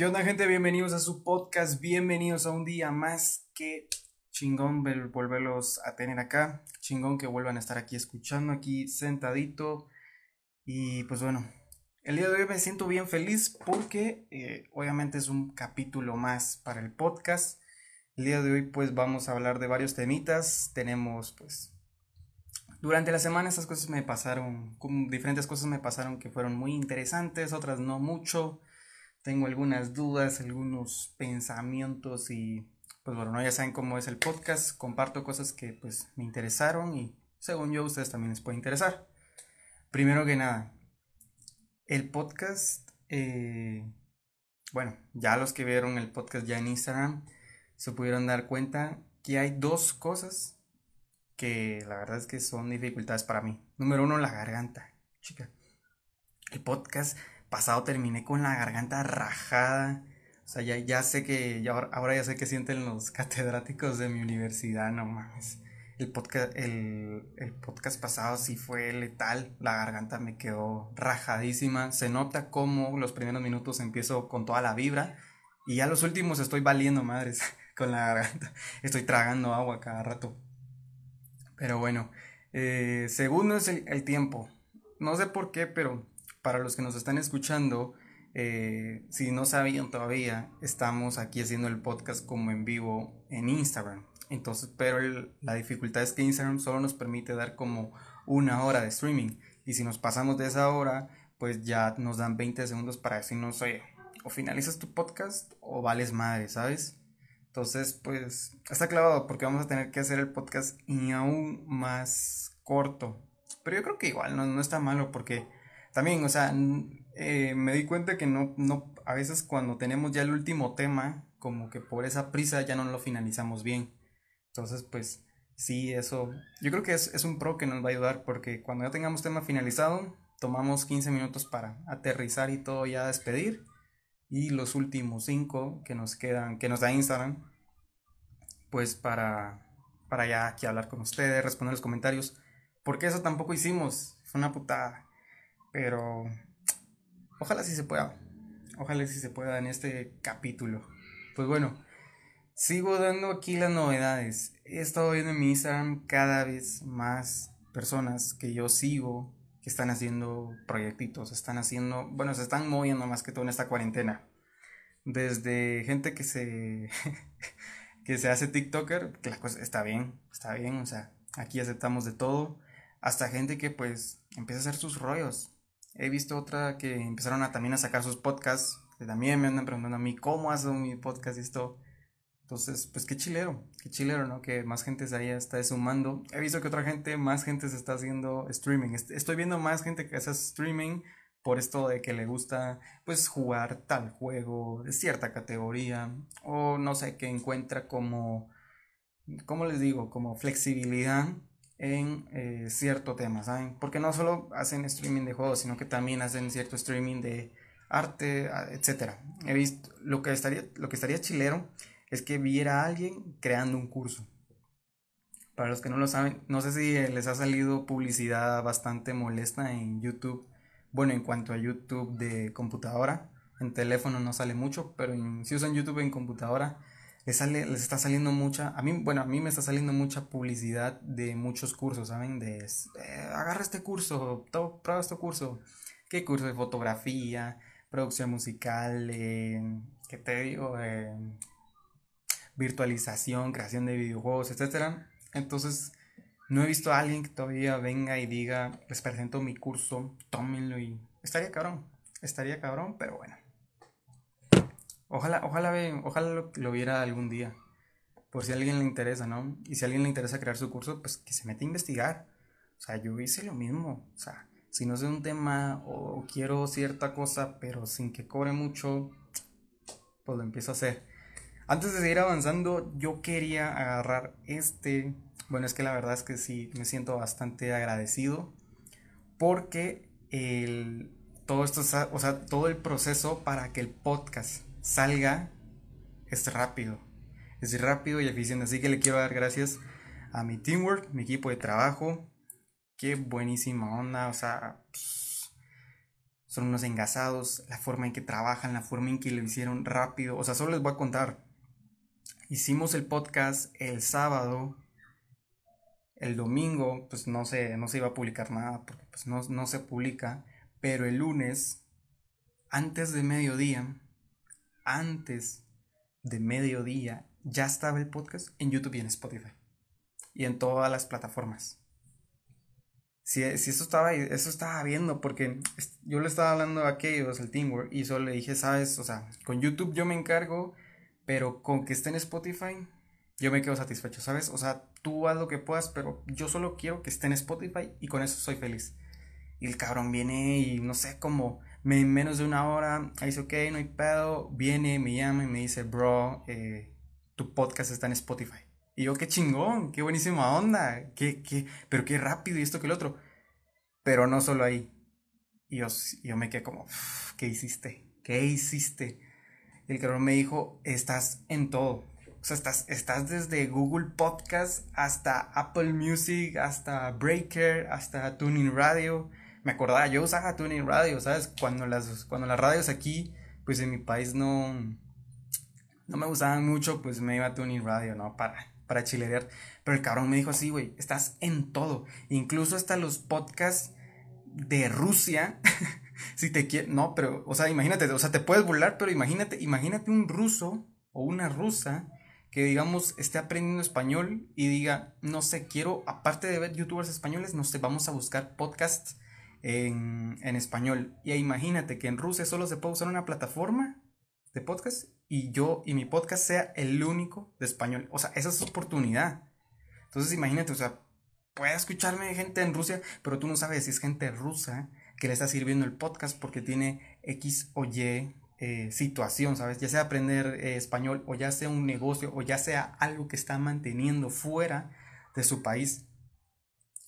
¿Qué onda gente? Bienvenidos a su podcast, bienvenidos a un día más que chingón volverlos a tener acá, chingón que vuelvan a estar aquí escuchando, aquí sentadito y pues bueno, el día de hoy me siento bien feliz porque eh, obviamente es un capítulo más para el podcast. El día de hoy pues vamos a hablar de varios temitas, tenemos pues durante la semana estas cosas me pasaron, diferentes cosas me pasaron que fueron muy interesantes, otras no mucho. Tengo algunas dudas, algunos pensamientos y pues bueno, ya saben cómo es el podcast, comparto cosas que pues me interesaron y según yo a ustedes también les puede interesar. Primero que nada, el podcast, eh, bueno, ya los que vieron el podcast ya en Instagram se pudieron dar cuenta que hay dos cosas que la verdad es que son dificultades para mí. Número uno, la garganta. Chica, el podcast pasado terminé con la garganta rajada. O sea, ya, ya sé que, ya, ahora ya sé que sienten los catedráticos de mi universidad, no mames. El podcast, el, el podcast pasado sí fue letal, la garganta me quedó rajadísima. Se nota como los primeros minutos empiezo con toda la vibra y ya los últimos estoy valiendo madres con la garganta. Estoy tragando agua cada rato. Pero bueno, eh, segundo es el, tiempo. No sé por qué, pero para los que nos están escuchando, eh, si no sabían todavía, estamos aquí haciendo el podcast como en vivo en Instagram. Entonces, pero la dificultad es que Instagram solo nos permite dar como una hora de streaming. Y si nos pasamos de esa hora, pues ya nos dan 20 segundos para decirnos, oye, o finalizas tu podcast o vales madre, ¿sabes? Entonces, pues está clavado porque vamos a tener que hacer el podcast y aún más corto. Pero yo creo que igual no, no está malo porque también, o sea, eh, me di cuenta que no, no, a veces cuando tenemos ya el último tema, como que por esa prisa ya no lo finalizamos bien. Entonces, pues sí, eso, yo creo que es, es un pro que nos va a ayudar porque cuando ya tengamos tema finalizado, tomamos 15 minutos para aterrizar y todo ya despedir y los últimos cinco que nos quedan, que nos da Instagram, pues para, para ya aquí hablar con ustedes, responder los comentarios, porque eso tampoco hicimos, fue una putada, pero ojalá sí se pueda, ojalá sí se pueda en este capítulo. Pues bueno, sigo dando aquí las novedades, he estado viendo en mi Instagram cada vez más personas que yo sigo que están haciendo proyectitos, están haciendo, bueno, se están moviendo más que todo en esta cuarentena. Desde gente que se que se hace TikToker, que la cosa está bien, está bien, o sea, aquí aceptamos de todo, hasta gente que pues empieza a hacer sus rollos. He visto otra que empezaron a también a sacar sus podcasts, que también me andan preguntando a mí cómo hago mi podcast y esto. Entonces, pues qué chilero, qué chilero, ¿no? Que más gente se haya está sumando. He visto que otra gente, más gente se está haciendo streaming. Estoy viendo más gente que hace streaming por esto de que le gusta pues jugar tal juego de cierta categoría o no sé, que encuentra como, ¿cómo les digo? Como flexibilidad en eh, cierto tema, ¿saben? Porque no solo hacen streaming de juegos, sino que también hacen cierto streaming de arte, etcétera. He visto lo que estaría lo que estaría chilero es que viera a alguien creando un curso. Para los que no lo saben, no sé si les ha salido publicidad bastante molesta en YouTube. Bueno, en cuanto a YouTube de computadora, en teléfono no sale mucho, pero si usan YouTube en computadora, les, sale, les está saliendo mucha, a mí, bueno, a mí me está saliendo mucha publicidad de muchos cursos, ¿saben? De, eh, agarra este curso, prueba este curso. ¿Qué curso de fotografía, producción musical, qué te digo? Eh, virtualización, creación de videojuegos, etcétera. Entonces, no he visto a alguien que todavía venga y diga, les presento mi curso, tómenlo y estaría cabrón, estaría cabrón, pero bueno. Ojalá, ojalá, ojalá lo, lo viera algún día, por si a alguien le interesa, ¿no? Y si a alguien le interesa crear su curso, pues que se mete a investigar. O sea, yo hice lo mismo, o sea, si no sé un tema o quiero cierta cosa, pero sin que cobre mucho, pues lo empiezo a hacer. Antes de seguir avanzando, yo quería agarrar este. Bueno, es que la verdad es que sí, me siento bastante agradecido porque el, todo esto, o sea, todo el proceso para que el podcast salga es rápido. Es rápido y eficiente. Así que le quiero dar gracias a mi teamwork, mi equipo de trabajo. Qué buenísima onda. O sea, son unos engasados, la forma en que trabajan, la forma en que lo hicieron rápido. O sea, solo les voy a contar. Hicimos el podcast el sábado. El domingo, pues no se, no se iba a publicar nada porque pues no, no se publica. Pero el lunes, antes de mediodía, antes de mediodía, ya estaba el podcast en YouTube y en Spotify. Y en todas las plataformas. Si, si eso estaba, eso estaba viendo, porque yo le estaba hablando a aquellos, el Teamwork, y solo le dije, sabes, o sea, con YouTube yo me encargo, pero con que esté en Spotify, yo me quedo satisfecho, ¿sabes? O sea, tú haz lo que puedas, pero yo solo quiero que esté en Spotify y con eso soy feliz. Y el cabrón viene y no sé cómo, me, en menos de una hora, dice, ok, no hay pedo, viene, me llama y me dice, bro, eh, tu podcast está en Spotify. Y yo, qué chingón, qué buenísima onda, qué, qué, pero qué rápido y esto que el otro. Pero no solo ahí. Y yo, yo me quedé como, ¿qué hiciste? ¿Qué hiciste? Y el cabrón me dijo, estás en todo. O sea, estás, estás desde Google Podcast hasta Apple Music, hasta Breaker, hasta Tuning Radio. Me acordaba, yo usaba Tuning Radio, ¿sabes? Cuando las, cuando las radios aquí, pues en mi país no, no me gustaban mucho, pues me iba a Tuning Radio, ¿no? Para, para chilerear. Pero el cabrón me dijo así, güey, estás en todo. Incluso hasta los podcasts de Rusia. si te quieres, no, pero, o sea, imagínate, o sea, te puedes burlar, pero imagínate, imagínate un ruso o una rusa que digamos esté aprendiendo español y diga, no sé, quiero, aparte de ver youtubers españoles, no sé, vamos a buscar podcasts en, en español. Y imagínate que en Rusia solo se puede usar una plataforma de podcast y yo y mi podcast sea el único de español. O sea, esa es oportunidad. Entonces imagínate, o sea, puede escucharme gente en Rusia, pero tú no sabes si es gente rusa que le está sirviendo el podcast porque tiene X o Y eh, situación, ¿sabes? Ya sea aprender eh, español o ya sea un negocio o ya sea algo que está manteniendo fuera de su país.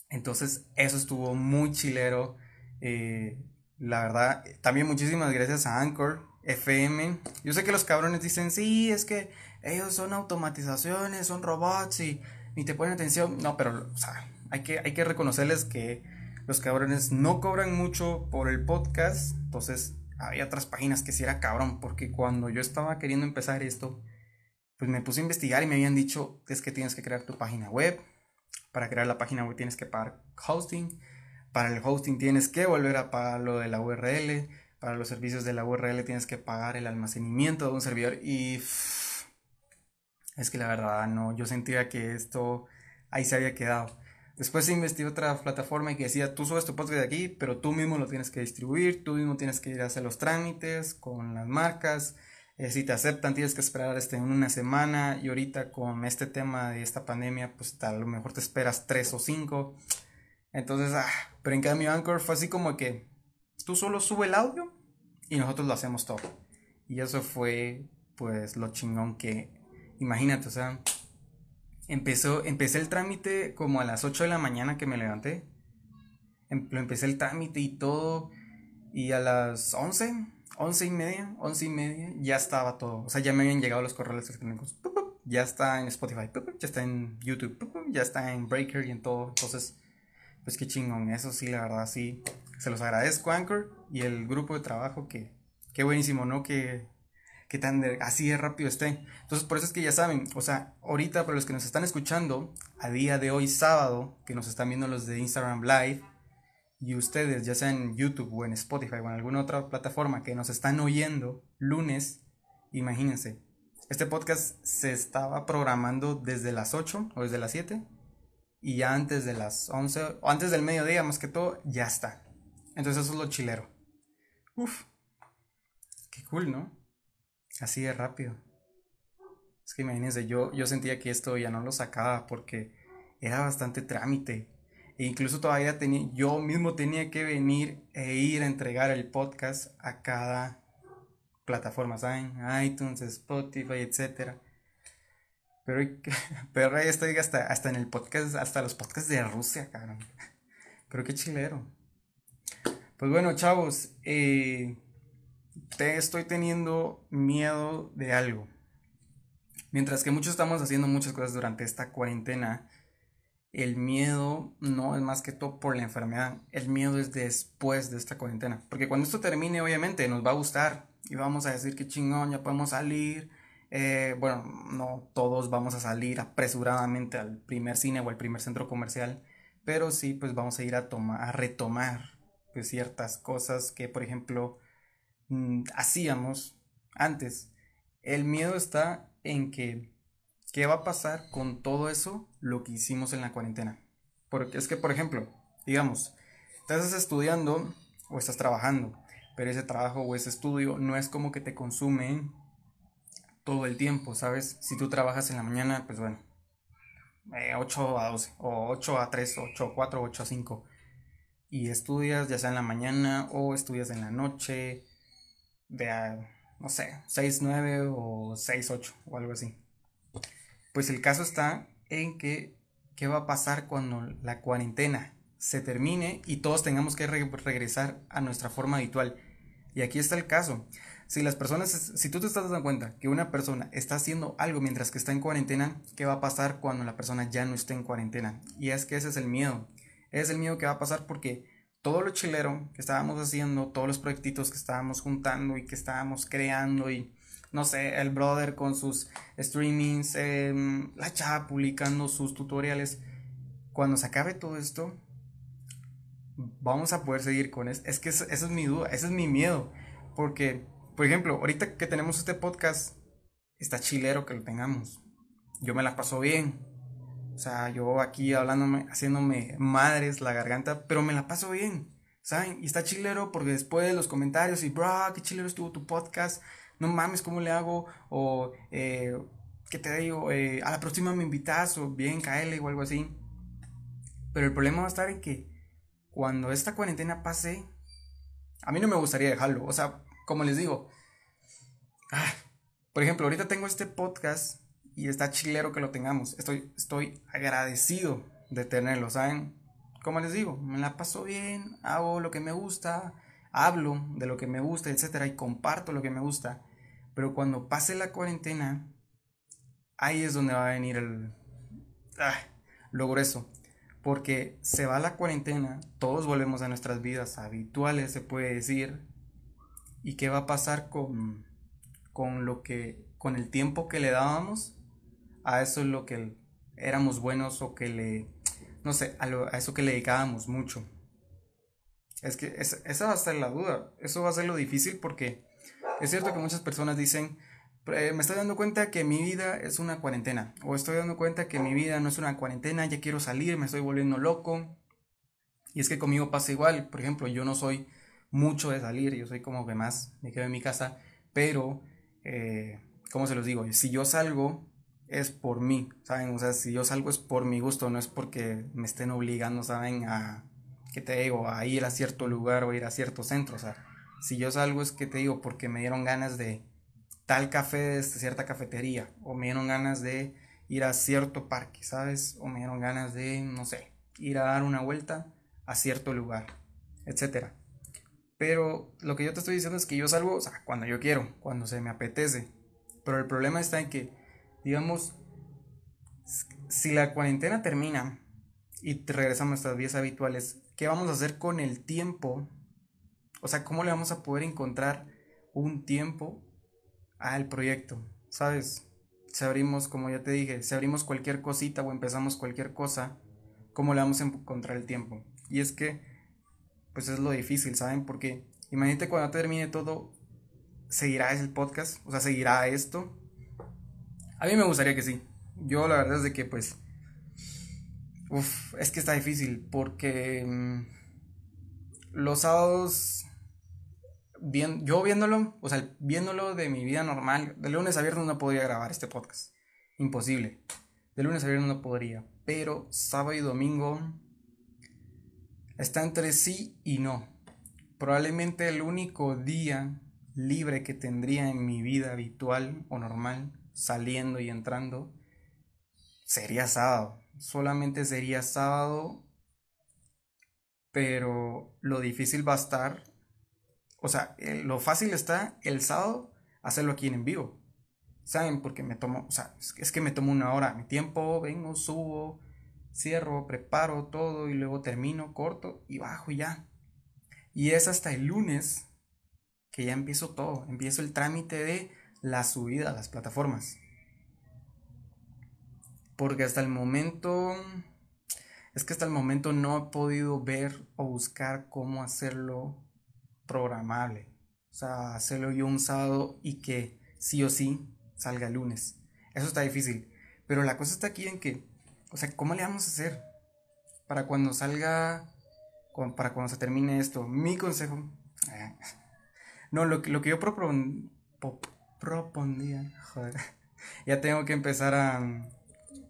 Entonces, eso estuvo muy chilero. Eh, la verdad, también muchísimas gracias a Anchor FM. Yo sé que los cabrones dicen, sí, es que ellos son automatizaciones, son robots y ni te ponen atención. No, pero, o sea, hay que, hay que reconocerles que los cabrones no cobran mucho por el podcast. Entonces, había otras páginas que sí era cabrón, porque cuando yo estaba queriendo empezar esto, pues me puse a investigar y me habían dicho, es que tienes que crear tu página web. Para crear la página web tienes que pagar hosting. Para el hosting tienes que volver a pagar lo de la URL para los servicios de la URL tienes que pagar el almacenamiento de un servidor y es que la verdad no, yo sentía que esto ahí se había quedado. Después investigué otra plataforma que decía, tú subes tu podcast de aquí, pero tú mismo lo tienes que distribuir, tú mismo tienes que ir a hacer los trámites con las marcas, eh, si te aceptan tienes que esperar este, una semana y ahorita con este tema de esta pandemia, pues a lo mejor te esperas tres o cinco. Entonces, ah, pero en cambio Anchor fue así como que tú solo sube el audio y nosotros lo hacemos todo. Y eso fue pues lo chingón que, imagínate, o sea, empezó, empecé el trámite como a las 8 de la mañana que me levanté. Em, lo empecé el trámite y todo. Y a las 11, 11 y media, 11 y media, ya estaba todo. O sea, ya me habían llegado los correos electrónicos. Ya está en Spotify, ya está en YouTube, ya está en Breaker y en todo. Entonces, pues qué chingón. Eso sí, la verdad, sí se los agradezco Anchor y el grupo de trabajo que, qué buenísimo, ¿no? Que, que tan así de rápido esté. Entonces, por eso es que ya saben, o sea, ahorita para los que nos están escuchando, a día de hoy sábado, que nos están viendo los de Instagram Live, y ustedes, ya sea en YouTube o en Spotify o en alguna otra plataforma que nos están oyendo lunes, imagínense, este podcast se estaba programando desde las 8 o desde las 7 y ya antes de las 11 o antes del mediodía más que todo ya está. Entonces eso es lo chilero. Uf, qué cool, ¿no? Así de rápido. Es que imagínense, yo, yo sentía que esto ya no lo sacaba porque era bastante trámite. E incluso todavía tenía, yo mismo tenía que venir e ir a entregar el podcast a cada plataforma, ¿saben? iTunes, Spotify, etc. Pero, pero ahí estoy hasta, hasta en el podcast, hasta los podcasts de Rusia, cabrón. Pero qué chilero. Pues bueno, chavos, eh, te estoy teniendo miedo de algo. Mientras que muchos estamos haciendo muchas cosas durante esta cuarentena, el miedo no es más que todo por la enfermedad, el miedo es después de esta cuarentena, porque cuando esto termine obviamente nos va a gustar y vamos a decir que chingón, ya podemos salir, eh, bueno, no todos vamos a salir apresuradamente al primer cine o al primer centro comercial, pero sí pues vamos a ir a, a retomar pues ciertas cosas que por ejemplo mm, hacíamos antes. El miedo está en que ¿Qué va a pasar con todo eso, lo que hicimos en la cuarentena? Porque es que, por ejemplo, digamos, estás estudiando o estás trabajando, pero ese trabajo o ese estudio no es como que te consume todo el tiempo, ¿sabes? Si tú trabajas en la mañana, pues bueno, 8 eh, a 12, o 8 a 3, 8 a 4, 8 a 5, y estudias ya sea en la mañana o estudias en la noche, de, no sé, 6, 9 o 6, 8 o algo así. Pues el caso está en que qué va a pasar cuando la cuarentena se termine y todos tengamos que regresar a nuestra forma habitual. Y aquí está el caso. Si las personas, si tú te estás dando cuenta que una persona está haciendo algo mientras que está en cuarentena, ¿qué va a pasar cuando la persona ya no esté en cuarentena? Y es que ese es el miedo. Es el miedo que va a pasar porque todo lo chilero que estábamos haciendo, todos los proyectitos que estábamos juntando y que estábamos creando y no sé, el brother con sus streamings, em, la chava publicando sus tutoriales. Cuando se acabe todo esto, vamos a poder seguir con eso. Es que esa, es mi duda, ese es mi miedo. Porque, por ejemplo, ahorita que tenemos este podcast, está chilero que lo tengamos. Yo me la paso bien. O sea, yo aquí hablándome, haciéndome madres la garganta, pero me la paso bien. ¿Saben? Y está chilero porque después de los comentarios y, bro, qué chilero estuvo tu podcast no mames, ¿cómo le hago? O, eh, ¿qué te digo? Eh, a la próxima me invitas o bien, caele o algo así. Pero el problema va a estar en que cuando esta cuarentena pase, a mí no me gustaría dejarlo. O sea, como les digo, ah, por ejemplo, ahorita tengo este podcast y está chilero que lo tengamos. Estoy, estoy agradecido de tenerlo, ¿saben? Como les digo, me la paso bien, hago lo que me gusta, hablo de lo que me gusta, etcétera, y comparto lo que me gusta. Pero cuando pase la cuarentena, ahí es donde va a venir el... Ah, lo grueso. Porque se va la cuarentena, todos volvemos a nuestras vidas habituales, se puede decir. ¿Y qué va a pasar con, con lo que, con el tiempo que le dábamos? A eso es lo que éramos buenos o que le, no sé, a, a eso que le dedicábamos mucho. Es que esa va a ser la duda, eso va a ser lo difícil porque es cierto que muchas personas dicen, me estoy dando cuenta que mi vida es una cuarentena, o estoy dando cuenta que mi vida no es una cuarentena, ya quiero salir, me estoy volviendo loco. Y es que conmigo pasa igual, por ejemplo, yo no soy mucho de salir, yo soy como que más me quedo en mi casa, pero, eh, ¿cómo se los digo? Si yo salgo, es por mí, ¿saben? O sea, si yo salgo es por mi gusto, no es porque me estén obligando, ¿saben? A, ¿qué te digo? A ir a cierto lugar o ir a cierto centro, o sea si yo salgo es que te digo porque me dieron ganas de tal café de cierta cafetería o me dieron ganas de ir a cierto parque, ¿sabes? O me dieron ganas de, no sé, ir a dar una vuelta a cierto lugar, etcétera. Pero lo que yo te estoy diciendo es que yo salgo, cuando yo quiero, cuando se me apetece. Pero el problema está en que, digamos, si la cuarentena termina y regresamos a nuestras vías habituales, ¿qué vamos a hacer con el tiempo o sea, ¿cómo le vamos a poder encontrar un tiempo al proyecto? ¿Sabes? Si abrimos, como ya te dije, si abrimos cualquier cosita o empezamos cualquier cosa, ¿cómo le vamos a encontrar el tiempo? Y es que, pues es lo difícil, ¿saben? Porque imagínate cuando termine todo, ¿seguirá el podcast? O sea, ¿seguirá esto? A mí me gustaría que sí. Yo la verdad es de que pues... Uf, es que está difícil porque mm, los sábados yo viéndolo, o sea, viéndolo de mi vida normal, de lunes a viernes no podría grabar este podcast. Imposible. De lunes a viernes no podría. Pero sábado y domingo está entre sí y no. Probablemente el único día libre que tendría en mi vida habitual o normal, saliendo y entrando, sería sábado. Solamente sería sábado. Pero lo difícil va a estar o sea, lo fácil está el sábado hacerlo aquí en vivo. ¿Saben? Porque me tomo, o sea, es que me tomo una hora, mi tiempo, vengo, subo, cierro, preparo todo y luego termino, corto y bajo y ya. Y es hasta el lunes que ya empiezo todo, empiezo el trámite de la subida a las plataformas. Porque hasta el momento, es que hasta el momento no he podido ver o buscar cómo hacerlo programable. O sea, hacerlo yo un sábado y que sí o sí salga el lunes. Eso está difícil. Pero la cosa está aquí en que, o sea, ¿cómo le vamos a hacer para cuando salga, para cuando se termine esto? Mi consejo. Eh, no, lo, lo que yo propon, propondía, joder, ya tengo que empezar a...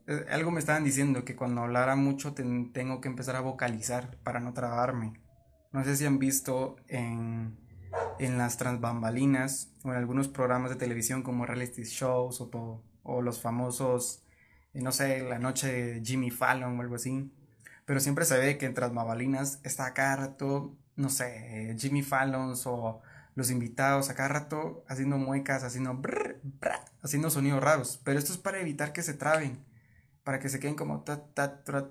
Eh, algo me estaban diciendo que cuando hablara mucho tengo que empezar a vocalizar para no trabarme. No sé si han visto en, en las transbambalinas o en algunos programas de televisión como reality shows o todo, o los famosos, no sé, la noche de Jimmy Fallon o algo así. Pero siempre se ve que en transbambalinas está cada rato, no sé, Jimmy Fallon o los invitados a cada rato haciendo muecas, haciendo brr, haciendo sonidos raros. Pero esto es para evitar que se traben, para que se queden como ta, ta, ta,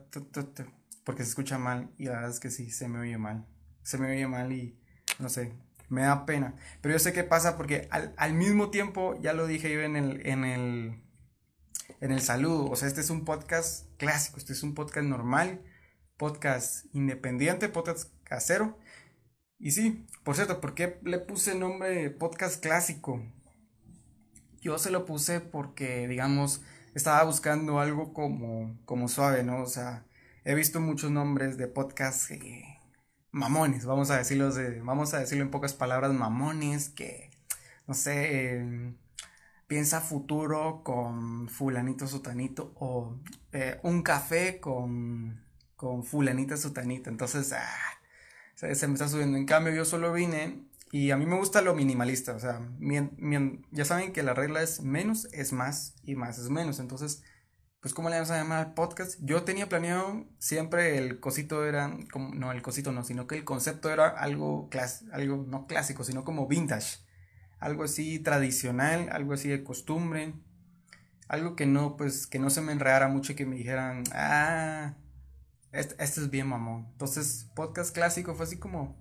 porque se escucha mal y la verdad es que sí, se me oye mal. Se me oye mal y no sé, me da pena. Pero yo sé qué pasa porque al, mismo tiempo, ya lo dije yo en el, en el, en el saludo, o sea, este es un podcast clásico, este es un podcast normal, podcast independiente, podcast casero. Y sí, por cierto, ¿por qué le puse el nombre podcast clásico? Yo se lo puse porque, digamos, estaba buscando algo como, como suave, ¿no? O sea, he visto muchos nombres de podcast mamones, vamos a decirlo de, vamos a decirlo en pocas palabras, mamones, que, no sé, piensa futuro con fulanito sotanito o eh, un café con, con fulanita sotanito. Entonces, ah, se, me está subiendo. En cambio, yo solo vine y a mí me gusta lo minimalista. O sea, ya saben que la regla es menos es más y más es menos. Entonces, pues, ¿cómo le vamos a llamar al podcast? Yo tenía planeado, siempre el cosito era, como, no, el cosito no, sino que el concepto era algo, algo no clásico, sino como vintage. Algo así tradicional, algo así de costumbre. Algo que no, pues, que no se me enredara mucho y que me dijeran, ah, este, es bien mamón. Entonces, podcast clásico fue así como,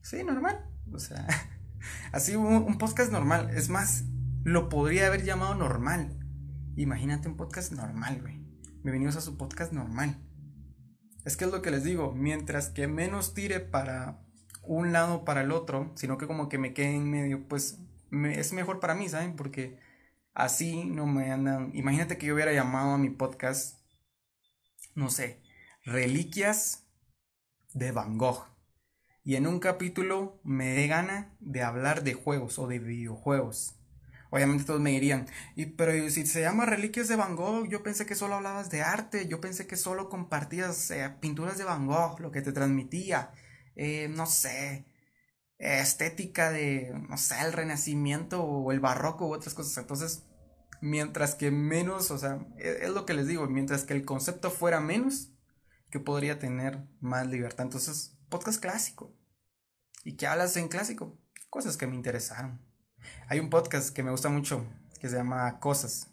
sí, normal. O sea, así un, podcast normal. Es más, lo podría haber llamado normal. Imagínate un podcast normal, güey. Bienvenidos a su podcast normal. Es que es lo que les digo, mientras que menos tire para un lado para el otro, sino que como que me quede en medio, pues es mejor para mí, ¿saben? Porque así no me andan... Imagínate que yo hubiera llamado a mi podcast, no sé, Reliquias de Van Gogh. Y en un capítulo me dé gana de hablar de juegos o de videojuegos. Obviamente todos me dirían, y, pero si se llama Reliquias de Van Gogh, yo pensé que solo hablabas de arte, yo pensé que solo compartías eh, pinturas de Van Gogh, lo que te transmitía, eh, no sé, estética de, no sé, el renacimiento o el barroco u otras cosas. Entonces, mientras que menos, o sea, e, es lo que les digo, mientras que el concepto fuera menos, que podría tener más libertad. Entonces, podcast clásico. ¿Y qué hablas en clásico? Cosas que me interesaron. Hay un podcast que me gusta mucho que se llama Cosas.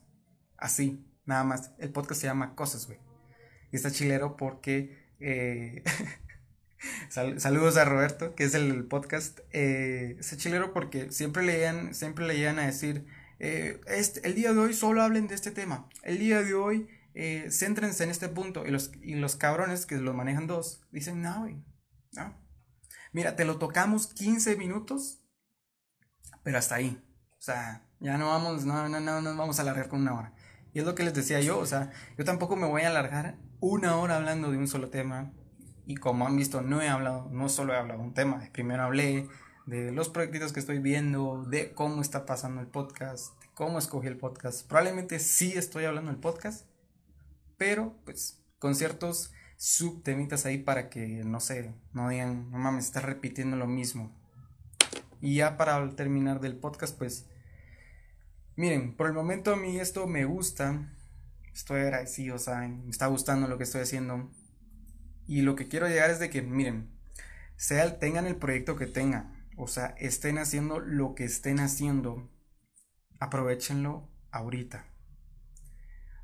Así, nada más. El podcast se llama Cosas, güey. Y está chilero porque... Eh, saludos a Roberto, que es el podcast. Eh, chilero porque siempre leían, siempre leían a decir, eh, el día de hoy solo hablen de este tema. El día de hoy eh, céntrense en este punto. Y los, y los cabrones que lo manejan dos dicen, no. Mira, te lo tocamos 15 minutos, pero hasta ahí. O sea, ya no vamos, no, no, no, no vamos a alargar con una hora. Y es lo que les decía yo, o sea, yo tampoco me voy a alargar una hora hablando de un solo tema. Y como han visto, no he hablado, no solo he hablado de un tema. Primero hablé de los proyectos que estoy viendo, de cómo está pasando el podcast, de cómo escogí el podcast. Probablemente sí estoy hablando del podcast, pero pues con ciertos subtemitas ahí para que, no sé, no digan, no mames, está repitiendo lo mismo. Y ya para terminar del podcast, pues, miren, por el momento a mí esto me gusta, estoy agradecido, ¿saben? Me está gustando lo que estoy haciendo. Y lo que quiero llegar es de que, miren, sea, tengan el proyecto que tengan, o sea, estén haciendo lo que estén haciendo, aprovechenlo ahorita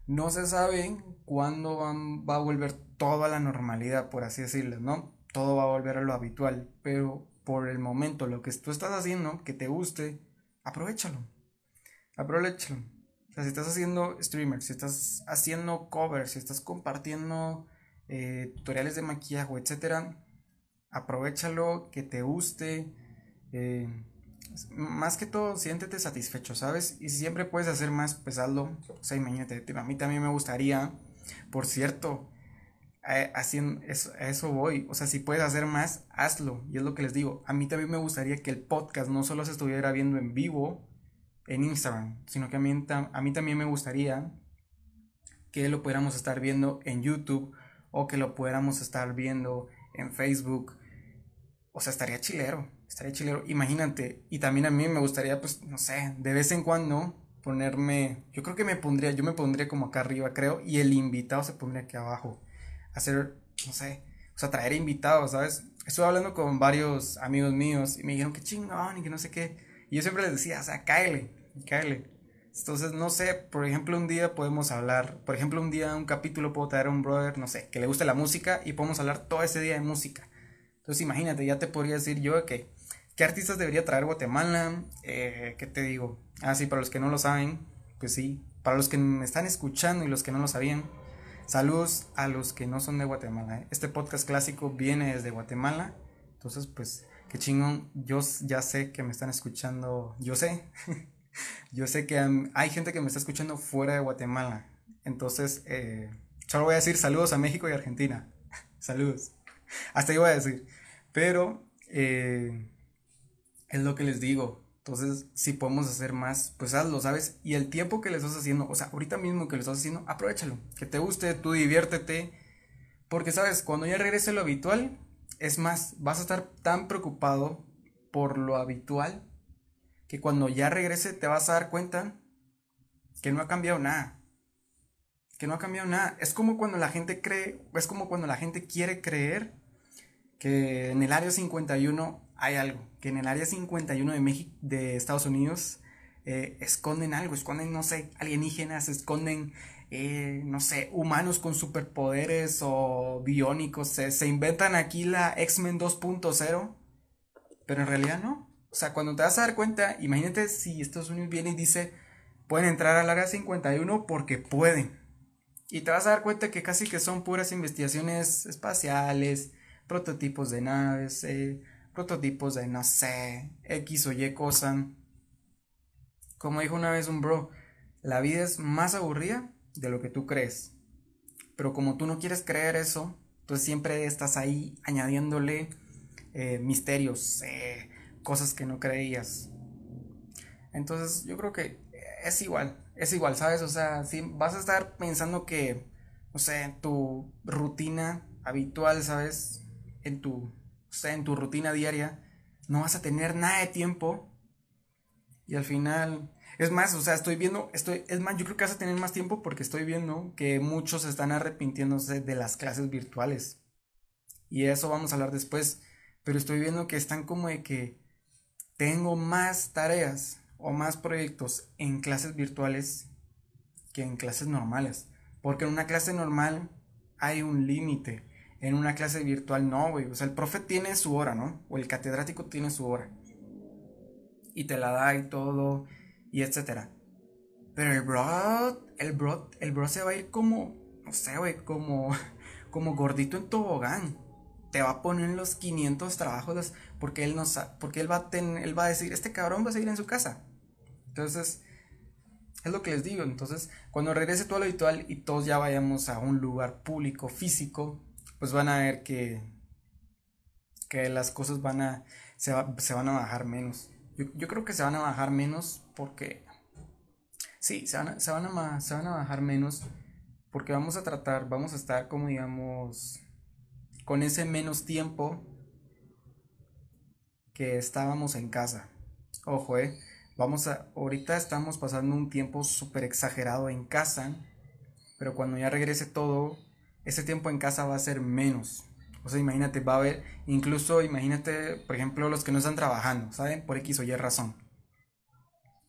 No se sabe cuándo va a volver todo a la normalidad, por así decirlo, ¿no? Todo va a volver a lo habitual, pero por el momento lo que tú estás haciendo, que te guste, aprovechalo. Aprovechalo. O sea, si estás haciendo streamer, si estás haciendo covers, si estás compartiendo eh, tutoriales de maquillaje, etcétera, aprovechalo, que te guste. Eh, más que todo, siéntete satisfecho, ¿sabes? Y si siempre puedes hacer más, pues hazlo. O sea, imagínate, a mí también me gustaría, por cierto, haciendo eso, a eso voy. O sea, si puedes hacer más, hazlo. Y es lo que les digo. A mí también me gustaría que el podcast no solo se estuviera viendo en vivo en Instagram, sino que a mí, a mí también me gustaría que lo pudiéramos estar viendo en YouTube o que lo pudiéramos estar viendo en Facebook. O sea, estaría chilero, estaría chilero. Imagínate, y también a mí me gustaría, pues, no sé, de vez en cuando ponerme, yo creo que me pondría, yo me pondría como acá arriba, creo, y el invitado se pondría aquí abajo hacer, no sé, o sea, traer invitados, ¿sabes? Estuve hablando con varios amigos míos y me dijeron que chingón y que no sé qué. Y yo siempre les decía, o sea, cáele, cáele. Entonces, no sé, por ejemplo, un día podemos hablar, por ejemplo, un día, un capítulo puedo traer a un brother, no sé, que le guste la música y podemos hablar todo ese día de música. Entonces, imagínate, ya te podría decir yo que, ¿qué artistas debería traer Guatemala? Eh, ¿Qué te digo? Ah, sí, para los que no lo saben, pues sí, para los que me están escuchando y los que no lo sabían, Saludos a los que no son de Guatemala. ¿eh? Este podcast clásico viene desde Guatemala. Entonces, pues, qué chingón. Yo ya sé que me están escuchando. Yo sé. yo sé que hay gente que me está escuchando fuera de Guatemala. Entonces, eh, solo voy a decir saludos a México y Argentina. saludos. Hasta ahí voy a decir. Pero, eh, es lo que les digo. Entonces, si podemos hacer más, pues hazlo, ¿sabes? Y el tiempo que le estás haciendo, o sea, ahorita mismo que lo estás haciendo, aprovechalo. Que te guste, tú diviértete. Porque, ¿sabes? Cuando ya regrese lo habitual, es más, vas a estar tan preocupado por lo habitual que cuando ya regrese te vas a dar cuenta que no ha cambiado nada. Que no ha cambiado nada. Es como cuando la gente cree, es como cuando la gente quiere creer que en el área 51 hay algo, que en el área 51 de México, de Estados Unidos, eh, esconden algo, esconden, no sé, alienígenas, esconden, eh, no sé, humanos con superpoderes o biónicos, se, inventan aquí la X-Men 2.0, pero en realidad no. O sea, cuando te vas a dar cuenta, imagínate si Estados Unidos viene y dice, pueden entrar al área 51 porque pueden. Y te vas a dar cuenta que casi que son puras investigaciones espaciales, prototipos de naves, eh, prototipos de, no sé, X o Y cosa. Como dijo una vez un bro, la vida es más aburrida de lo que tú crees. Pero como tú no quieres creer eso, tú siempre estás ahí añadiéndole eh, misterios, eh, cosas que no creías. Entonces yo creo que es igual, es igual, ¿sabes? O sea, si vas a estar pensando que, no sé, tu rutina habitual, ¿sabes? En tu sea, en tu rutina diaria, no vas a tener nada de tiempo. Y al final, es más, o sea, estoy viendo, estoy, es más, yo creo que vas a tener más tiempo porque estoy viendo que muchos están arrepintiéndose de las clases virtuales. Y eso vamos a hablar después. Pero estoy viendo que están como de que tengo más tareas o más proyectos en clases virtuales que en clases normales. Porque en una clase normal hay un límite en una clase virtual no, güey. O sea, el profe tiene su hora, ¿no? O el catedrático tiene su hora. Y te la da y todo, y etcétera. Pero el bro, el bro, el bro se va a ir como, no sé, güey, como, como gordito en tobogán. Te va a poner los 500 trabajos porque él no porque él va a él va a decir, este cabrón va a seguir en su casa. Entonces, es lo que les digo. Entonces, cuando regrese todo lo habitual y todos ya vayamos a un lugar público, físico, pues van a ver que, que las cosas van a, se, van a bajar menos. Yo, creo que se van a bajar menos porque, sí, se van, a, se, van a, se van a bajar menos porque vamos a tratar, vamos a estar como digamos, con ese menos tiempo que estábamos en casa. Ojo, eh. Vamos a, ahorita estamos pasando un tiempo súper exagerado en casa, pero cuando ya regrese todo, ese tiempo en casa va a ser menos. O sea, imagínate, va a haber, incluso imagínate, por ejemplo, los que no están trabajando, ¿saben? Por X o Y razón.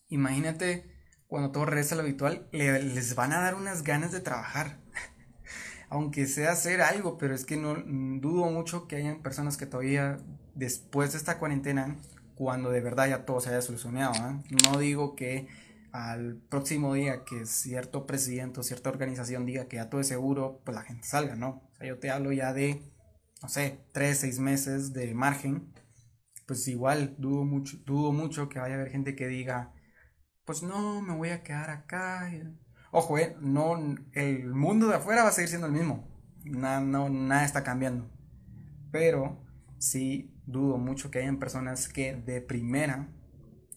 Imagínate cuando todo regresa a lo habitual, les van a dar unas ganas de trabajar. Aunque sea hacer algo, pero es que no dudo mucho que hayan personas que todavía después de esta cuarentena, cuando de verdad ya todo se haya solucionado, ¿eh? no digo que al próximo día que cierto presidente o cierta organización diga que ya todo es seguro, pues la gente salga, ¿no? O sea, yo te hablo ya de, no sé, tres, seis meses de margen, pues igual dudo mucho, dudo mucho que vaya a haber gente que diga, pues no, me voy a quedar acá. Ojo, eh, no, el mundo de afuera va a seguir siendo el mismo, nada, no, nada está cambiando, pero sí dudo mucho que hayan personas que de primera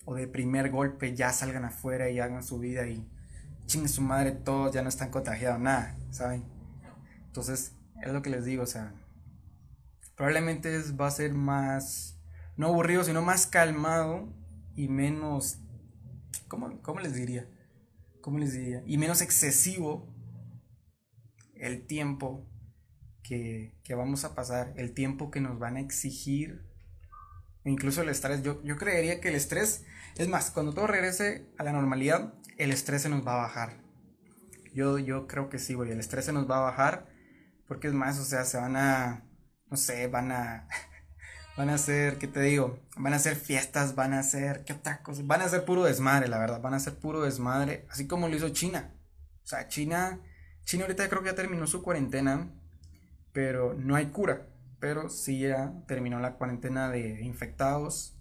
o de primer golpe ya salgan afuera y hagan su vida y chingue su madre, todos ya no están contagiados, nada, ¿saben? Entonces, es lo que les digo, o sea, probablemente va a ser más, no aburrido, sino más calmado y menos, ¿cómo, cómo les diría? ¿Cómo les diría? Y menos excesivo el tiempo que, vamos a pasar, el tiempo que nos van a exigir, incluso el estrés. Yo, yo creería que el estrés es más, cuando todo regrese a la normalidad, el estrés se nos va a bajar. Yo, yo creo que sí, güey, el estrés se nos va a bajar. Porque es más, o sea, se van a, no sé, van a, van a hacer, ¿qué te digo? Van a hacer fiestas, van a hacer, ¿qué otra cosa? Van a hacer puro desmadre, la verdad, van a hacer puro desmadre, así como lo hizo China. O sea, China, China ahorita creo que ya terminó su cuarentena, pero no hay cura. Pero sí ya terminó la cuarentena de infectados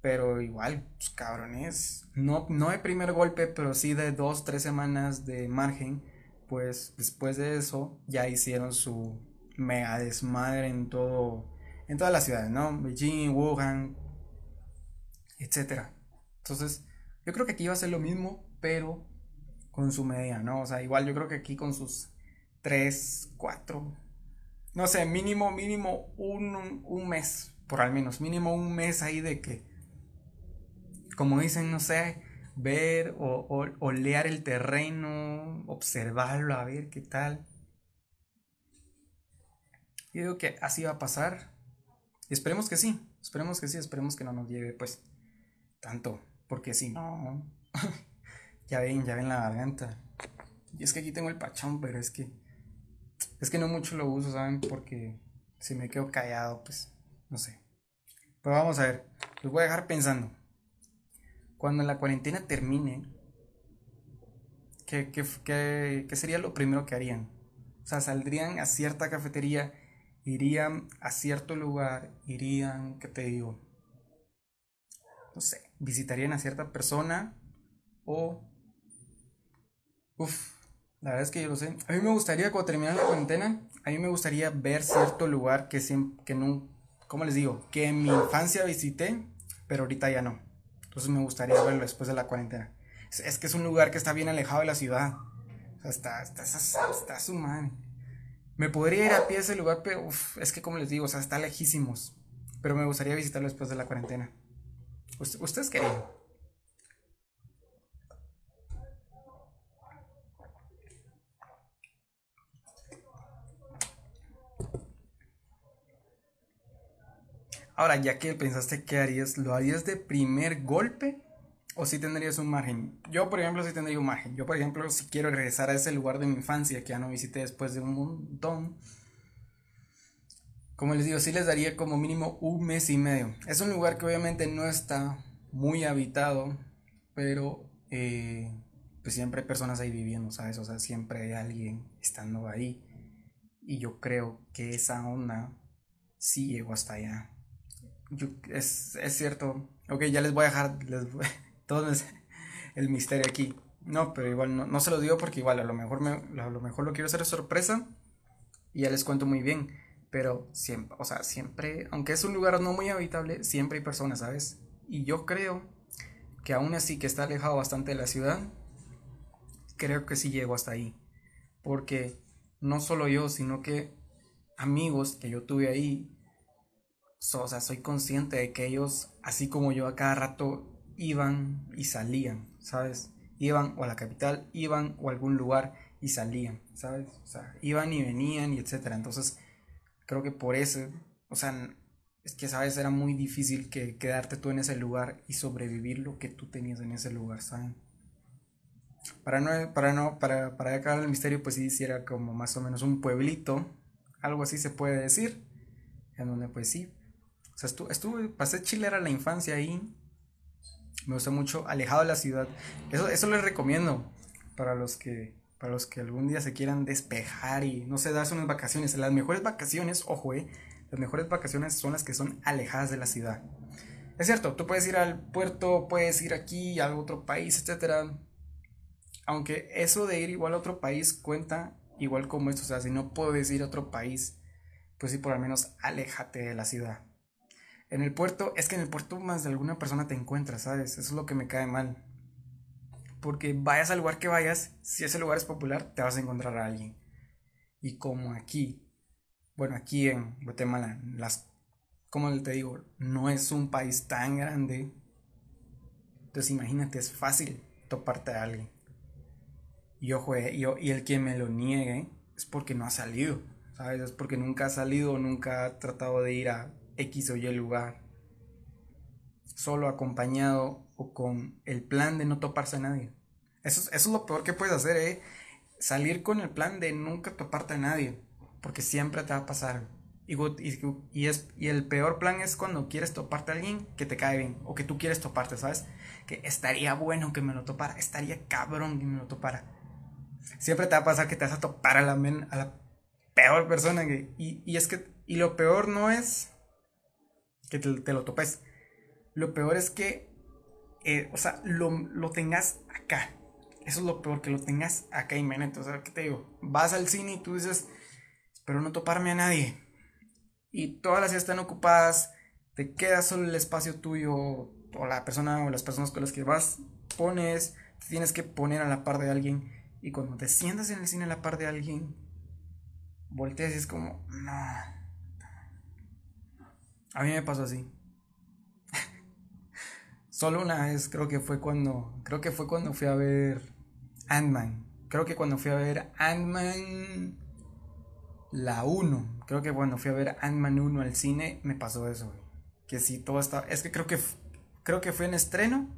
pero igual, pues cabrones, no, no de primer golpe, pero sí de dos, tres semanas de margen, pues después de eso ya hicieron su mega desmadre en todo, en todas las ciudades, ¿no? Beijing, Wuhan, etcétera. Entonces, yo creo que aquí va a ser lo mismo, pero con su media, ¿no? O sea, igual yo creo que aquí con sus tres, cuatro, no sé, mínimo, mínimo un, un mes, por al menos, mínimo un mes ahí de que como dicen, no sé, ver o, o, olear el terreno, observarlo, a ver qué tal. Yo digo que así va a pasar. Esperemos que sí, esperemos que sí, esperemos que no nos lleve pues tanto, porque si no, ya ven, ya ven la garganta. Y es que aquí tengo el pachón, pero es que, es que no mucho lo uso, ¿saben? Porque si me quedo callado, pues, no sé. Pero vamos a ver, los voy a dejar pensando cuando la cuarentena termine, ¿qué, sería lo primero que harían? O sea, saldrían a cierta cafetería, irían a cierto lugar, irían, ¿qué te digo? No sé, visitarían a cierta persona o... Uf, la verdad es que yo lo sé. A mí me gustaría, cuando termine la cuarentena, a mí me gustaría ver cierto lugar que, que no, ¿cómo les digo? Que en mi infancia visité, pero ahorita ya no. Entonces me gustaría verlo después de la cuarentena. Es, que es un lugar que está bien alejado de la ciudad. O sea, está, está, está, su madre. Me podría ir a pie a ese lugar, pero es que como les digo, o sea, está lejísimos. Pero me gustaría visitarlo después de la cuarentena. ¿Ustedes qué Ahora, ya que pensaste qué harías, ¿lo harías de primer golpe o si tendrías un margen? Yo, por ejemplo, sí tendría un margen. Yo, por ejemplo, si quiero regresar a ese lugar de mi infancia que ya no visité después de un montón, como les digo, sí les daría como mínimo un mes y medio. Es un lugar que obviamente no está muy habitado, pero eh, pues siempre hay personas ahí viviendo, ¿sabes? O sea, siempre hay alguien estando ahí. Y yo creo que esa onda sí llegó hasta allá es, cierto. Ok, ya les voy a dejar les todo el misterio aquí. No, pero igual no, se lo digo porque igual a lo mejor me, a lo mejor lo quiero hacer sorpresa y ya les cuento muy bien. Pero siempre, o sea, siempre, aunque es un lugar no muy habitable, siempre hay personas, ¿sabes? Y yo creo que aún así que está alejado bastante de la ciudad, creo que sí llego hasta ahí. Porque no solo yo, sino que amigos que yo tuve ahí o sea, soy consciente de que ellos, así como yo, a cada rato iban y salían, ¿sabes? Iban o a la capital, iban o a algún lugar y salían, ¿sabes? O sea, iban y venían y etcétera. Entonces, creo que por eso, o sea, es que, ¿sabes? Era muy difícil que quedarte tú en ese lugar y sobrevivir lo que tú tenías en ese lugar, ¿saben? Para no, para no, para, para acabar el misterio, pues sí, sí era como más o menos un pueblito, algo así se puede decir, en donde pues sí, sea, estuve, estuve pasé Chile era la infancia ahí, me gustó mucho, alejado de la ciudad, eso, eso les recomiendo para los que, para los que algún día se quieran despejar y, no sé, darse unas vacaciones, las mejores vacaciones, ojo, eh, las mejores vacaciones son las que son alejadas de la ciudad. Es cierto, tú puedes ir al puerto, puedes ir aquí a otro país, etcétera. Aunque eso de ir igual a otro país cuenta igual como esto. O sea, si no puedes ir a otro país, pues sí, por lo menos aléjate de la ciudad. En el puerto, es que en el puerto más de alguna persona te encuentras, ¿sabes? Eso es lo que me cae mal. Porque vayas al lugar que vayas, si ese lugar es popular, te vas a encontrar a alguien. Y como aquí, bueno, aquí en Guatemala, las como te digo, no es un país tan grande. Entonces imagínate, es fácil toparte a alguien. Y ojo, eh, y, el que me lo niegue es porque no ha salido, ¿sabes? Es porque nunca ha salido, nunca ha tratado de ir a X o Y lugar. Solo acompañado o con el plan de no toparse a nadie. Eso, eso es lo peor que puedes hacer, ¿eh? Salir con el plan de nunca toparte a nadie. Porque siempre te va a pasar y, es, y el peor plan es cuando quieres toparte a alguien que te cae bien o que tú quieres toparte, ¿sabes? Que estaría bueno que me lo topara, estaría cabrón que me lo topara. Siempre te va a pasar que te vas a topar a la, a la peor persona. Que, y, es que, y lo peor no es que te, lo topes. Lo peor es que, eh, o sea, lo, lo, tengas acá. Eso es lo peor, que lo tengas acá inminente. O sea, ¿qué te digo? Vas al cine y tú dices, espero no toparme a nadie y todas las sillas están ocupadas, te queda solo el espacio tuyo o la persona o las personas con las que vas, pones, te tienes que poner a la par de alguien y cuando te sientas en el cine a la par de alguien, volteas y es como, no. A mí me pasó así. Solo una vez creo que fue cuando, creo que fue cuando fui a ver Ant-Man. Creo que cuando fui a ver Ant-Man la 1. Creo que cuando fui a ver Ant-Man 1 al cine me pasó eso, Que si todo estaba. Es que creo que creo que fue en estreno.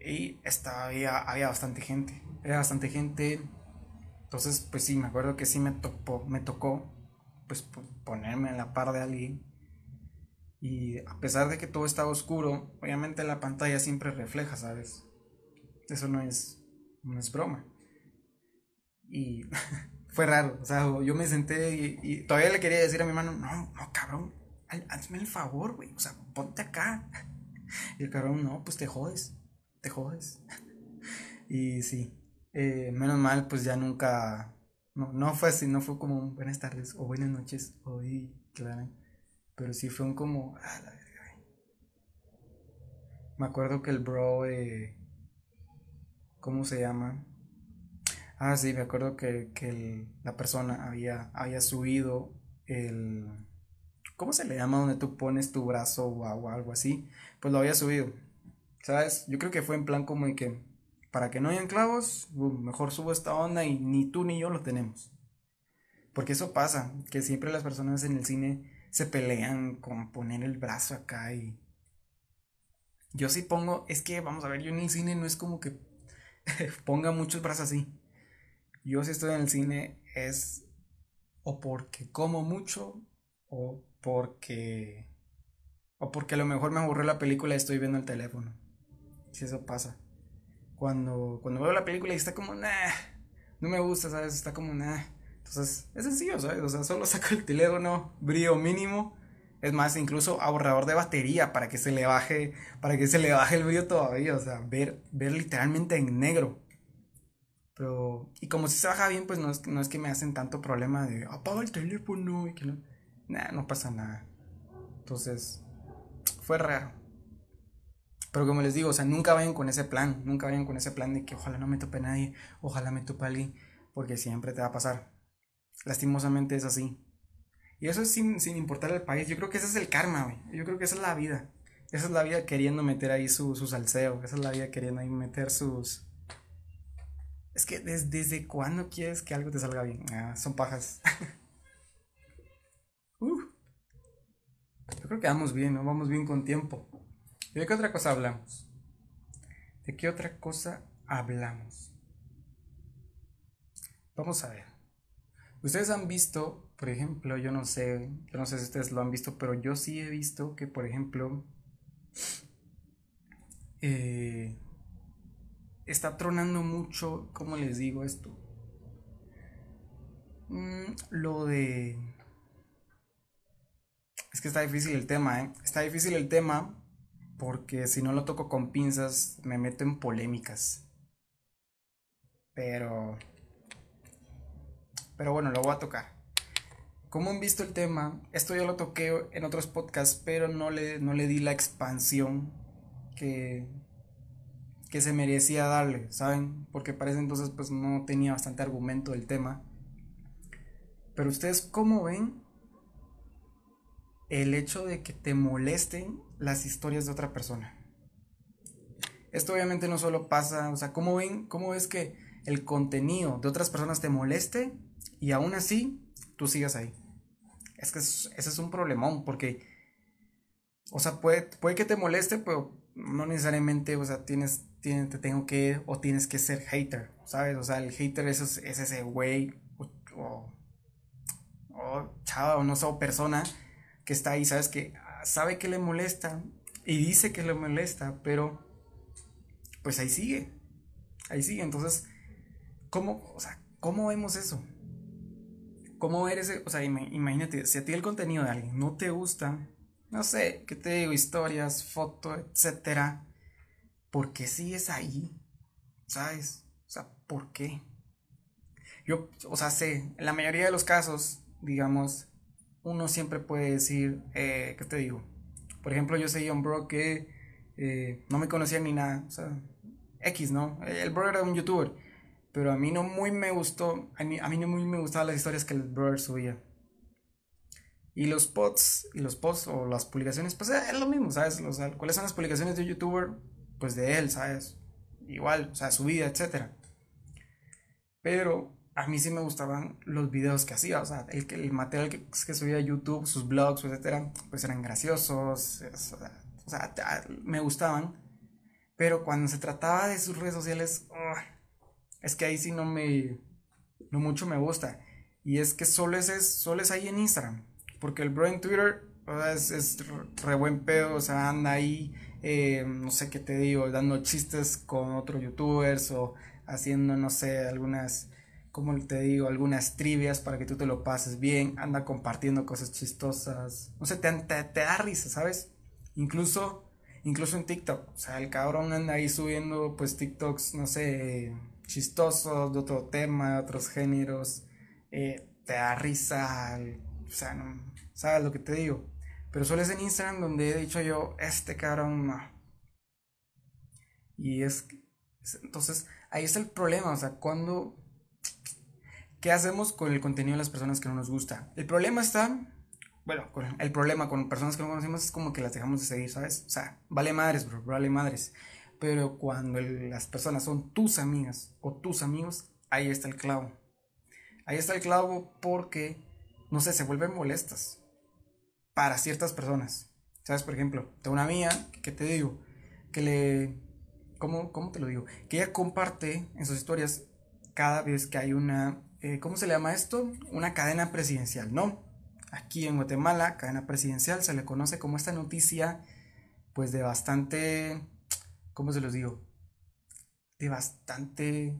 Y estaba, había, había bastante gente. Había bastante gente. Entonces, pues sí, me acuerdo que sí me tocó, me tocó pues ponerme en la par de alguien. Y a pesar de que todo estaba oscuro, obviamente la pantalla siempre refleja, ¿sabes? Eso no es, no es broma. Y fue raro. O sea, yo me senté y, todavía le quería decir a mi hermano, no, no, cabrón, hazme el favor, güey. O sea, ponte acá. Y el cabrón, no, pues te jodes, te jodes. Y sí, eh, menos mal, pues ya nunca, no, no fue así, no fue como buenas tardes o buenas noches, hoy, claro. Pero sí fue un como, ah, la. Me acuerdo que el bro, eh, ¿cómo se llama? Ah, sí, me acuerdo que, la persona había, había subido el... ¿Cómo se le llama donde tú pones tu brazo o, algo así? Pues lo había subido. ¿Sabes? Yo creo que fue en plan como de que para que no hayan clavos, mejor subo esta onda y ni tú ni yo lo tenemos. Porque eso pasa, que siempre las personas en el cine se pelean con poner el brazo acá y... Yo sí pongo, es que vamos a ver, yo en el cine no es como que ponga mucho el brazo así yo si estoy en el cine es o porque como mucho o porque o porque a lo mejor me aburrió la película y estoy viendo el teléfono. Si eso pasa. Cuando, cuando veo la película y está como, nah, no me gusta, ¿sabes? Está como, nah. Entonces, es sencillo, ¿sabes? O sea, solo saco el teléfono, brillo mínimo. Es más, incluso ahorrador de batería para que se le baje, para que se le baje el brillo todavía. O sea, ver, ver literalmente en negro. Pero, y como si se baja bien, pues no es, no es que me hacen tanto problema de apaga el teléfono y que no. Nah, no pasa nada. Entonces, fue raro. Pero como les digo, o sea, nunca vayan con ese plan. Nunca vayan con ese plan de que ojalá no me tope nadie. Ojalá me tope alguien. Porque siempre te va a pasar. Lastimosamente es así. Y eso es sin, sin importar el país. Yo creo que ese es el karma, güey. Yo creo que esa es la vida. Esa es la vida queriendo meter ahí su, su salseo. Esa es la vida queriendo ahí meter sus es que desde, cuándo quieres que algo te salga bien. Ah, son pajas. uh. Yo creo que vamos bien, ¿no? Vamos bien con tiempo. ¿De qué otra cosa hablamos? ¿De qué otra cosa hablamos? vamos a ver. Ustedes han visto, por ejemplo, yo no sé, yo no sé si ustedes lo han visto, pero yo sí he visto que, por ejemplo, eh, está tronando mucho, ¿cómo les digo esto? Mm, lo de... Es que está difícil el tema, ¿eh? Está difícil el tema porque si no lo toco con pinzas me meto en polémicas. Pero... Pero bueno, lo voy a tocar. Como han visto el tema, esto ya lo toqué en otros podcasts, pero no le, no le di la expansión que, que se merecía darle, ¿saben? Porque parece entonces pues no tenía bastante argumento del tema. Pero ustedes cómo ven el hecho de que te molesten las historias de otra persona. Esto obviamente no solo pasa, o sea, ¿cómo ven, cómo ves que el contenido de otras personas te moleste y aún así tú sigas ahí? Es que ese es un problemón porque, o sea, puede, puede que te moleste, pero no necesariamente, o sea, tienes, te tengo que, o tienes que ser hater, ¿sabes? O sea, el hater es, es ese güey o, o, o chava o no sé, o persona que está ahí, ¿sabes? Que sabe que le molesta y dice que le molesta, pero pues ahí sigue, ahí sigue. Entonces, ¿cómo, o sea, cómo vemos eso? ¿Cómo eres? O sea, imagínate, si a ti el contenido de alguien no te gusta, no sé, ¿qué te digo? Historias, fotos, etcétera. ¿Por qué sigues ahí? ¿Sabes? O sea, ¿por qué? Yo, o sea, sé, en la mayoría de los casos, digamos, uno siempre puede decir, eh, ¿qué te digo? Por ejemplo, yo seguía un bro que eh, no me conocía ni nada, o sea, X, ¿no? El bro era un youtuber, pero a mí no muy me gustó, a mí, a mí no muy me gustaban las historias que el bro subía. Y los posts, y los posts o las publicaciones, pues es lo mismo, ¿sabes? Sea, ¿cuáles son las publicaciones de un youtuber? Pues de él, ¿sabes? Igual, o sea, su vida, etc. Pero a mí sí me gustaban los videos que hacía, o sea, el, el material que, subía YouTube, sus blogs, etcétera, pues eran graciosos, o sea, me gustaban, pero cuando se trataba de sus redes sociales, es que ahí sí no me, no mucho me gusta, y es que solo es, solo es ahí en Instagram, porque el bro en Twitter es, es re buen pedo, o sea, anda ahí, eh, no sé qué te digo, dando chistes con otros youtubers o haciendo, no sé, algunas como te digo, algunas trivias para que tú te lo pases bien, anda compartiendo cosas chistosas, no sé, te, te, da risa, ¿sabes? Incluso, incluso en TikTok, o sea, el cabrón anda ahí subiendo pues TikToks, no sé, chistosos, de otro tema, de otros géneros, eh, te da risa, o sea, no, ¿sabes lo que te digo? Pero solo en Instagram donde he dicho yo, este cabrón no. Y es, entonces, ahí está el problema, o sea, cuando ¿Qué hacemos con el contenido de las personas que no nos gusta? El problema está, bueno, el problema con personas que no conocemos es como que las dejamos de seguir, ¿sabes? O sea, vale madres, bro, vale madres. Pero cuando las personas son tus amigas o tus amigos, ahí está el clavo. Ahí está el clavo porque, no sé, se vuelven molestas para ciertas personas. ¿Sabes? Por ejemplo, tengo una amiga que te digo, que le... ¿Cómo, ¿Cómo te lo digo? Que ella comparte en sus historias cada vez que hay una eh, ¿cómo se le llama esto? Una cadena presidencial, ¿no? Aquí en Guatemala, cadena presidencial se le conoce como esta noticia, pues de bastante, ¿cómo se los digo? De bastante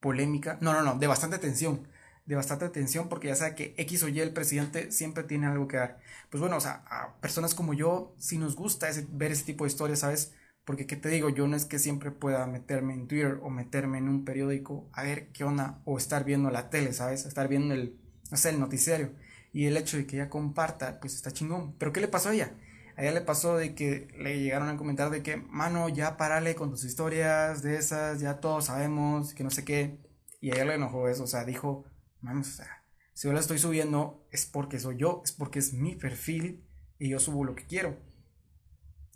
polémica, no, no, no, de bastante tensión, de bastante tensión porque ya sabe que X o Y el presidente siempre tiene algo que dar. Pues bueno, o sea, a personas como yo sí nos gusta ver ese tipo de historias, ¿sabes? Porque, ¿qué te digo? Yo no es que siempre pueda meterme en Twitter o meterme en un periódico a ver qué onda o estar viendo la tele, ¿sabes? Estar viendo el, no sé, el noticiario. Y el hecho de que ella comparta, pues está chingón. Pero ¿qué le pasó a ella? A ella le pasó de que le llegaron a comentar de que, mano, ya parale con tus historias de esas, ya todos sabemos, que no sé qué. Y a ella le enojó eso, o sea, dijo, vamos, o sea, si yo la estoy subiendo es porque soy yo, es porque es mi perfil y yo subo lo que quiero.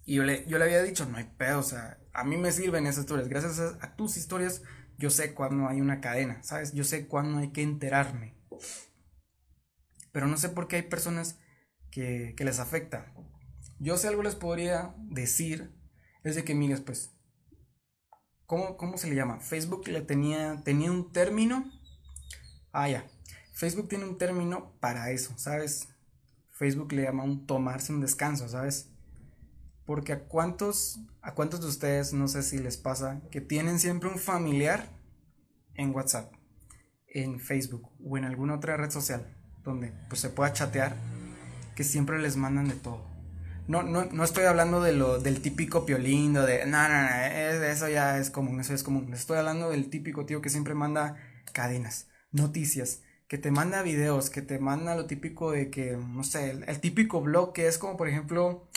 Y yo le, yo le había dicho, no hay pedo, o sea, a mí me sirven esas historias. Gracias a, tus historias, yo sé cuándo hay una cadena, ¿sabes? Yo sé cuándo hay que enterarme. Pero no sé por qué hay personas que, que les afecta. Yo sé algo les podría decir, es de que, migas, pues, ¿cómo, ¿cómo se le llama? Facebook le tenía, tenía un término Ah, ya. Facebook tiene un término para eso, ¿sabes? Facebook le llama un tomarse un descanso, ¿sabes? Porque a cuántos, a cuántos de ustedes, no sé si les pasa, que tienen siempre un familiar en WhatsApp, en Facebook o en alguna otra red social donde pues se pueda chatear, que siempre les mandan de todo. No, no, no estoy hablando de lo, del típico piolindo, de, no, no, no, eso ya es común, eso es común. Estoy hablando del típico tío que siempre manda cadenas, noticias, que te manda videos, que te manda lo típico de que, no sé, el, típico blog que es como, por ejemplo,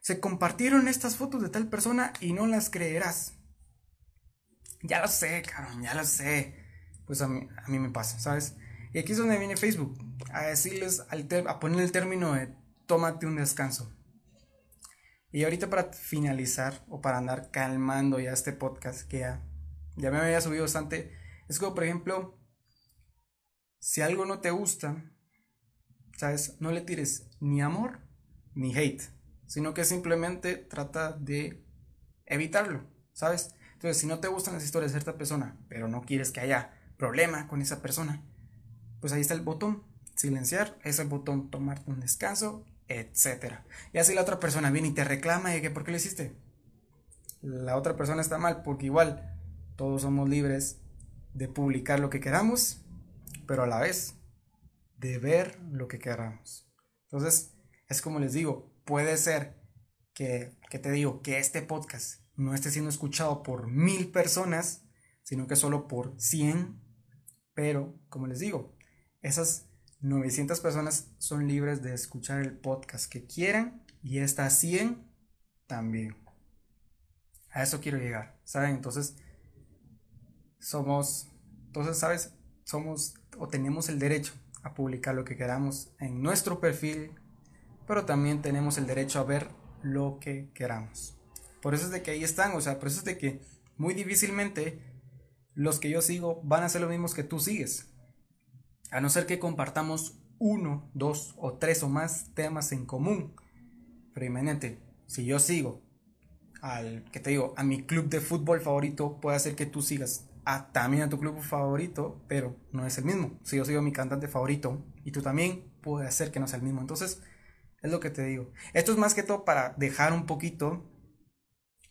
se compartieron estas fotos de tal persona y no las creerás. Ya lo sé, cabrón, ya lo sé. Pues a mí, a mí me pasa, ¿sabes? Y aquí es donde viene Facebook, a decirles, a poner el término de tómate un descanso. Y ahorita para finalizar o para andar calmando ya este podcast que ya, ya me había subido bastante, es como por ejemplo, si algo no te gusta, ¿sabes? No le tires ni amor ni hate, sino que simplemente trata de evitarlo, ¿sabes? Entonces, si no te gustan las historias de cierta persona, pero no quieres que haya problema con esa persona, pues ahí está el botón silenciar, es el botón tomarte un descanso etcétera. Y así la otra persona viene y te reclama y que ¿por qué lo hiciste? La otra persona está mal porque igual todos somos libres de publicar lo que queramos, pero a la vez de ver lo que queramos. Entonces, es como les digo, puede ser que, que te digo, que este podcast no esté siendo escuchado por mil personas, sino que solo por cien, pero como les digo, esas 900 personas son libres de escuchar el podcast que quieran y estas 100 también. A eso quiero llegar, ¿saben? Entonces, somos, entonces, ¿sabes? Somos o tenemos el derecho a publicar lo que queramos en nuestro perfil, pero también tenemos el derecho a ver lo que queramos. Por eso es de que ahí están, o sea, por eso es de que muy difícilmente los que yo sigo van a ser los mismos que tú sigues. A no ser que compartamos uno, dos o tres o más temas en común. Pero imagínate, si yo sigo al, que te digo, a mi club de fútbol favorito, puede ser que tú sigas a, también a tu club favorito, pero no es el mismo. Si yo sigo a mi cantante favorito y tú también, puede ser que no sea el mismo. Entonces, es lo que te digo. Esto es más que todo para dejar un poquito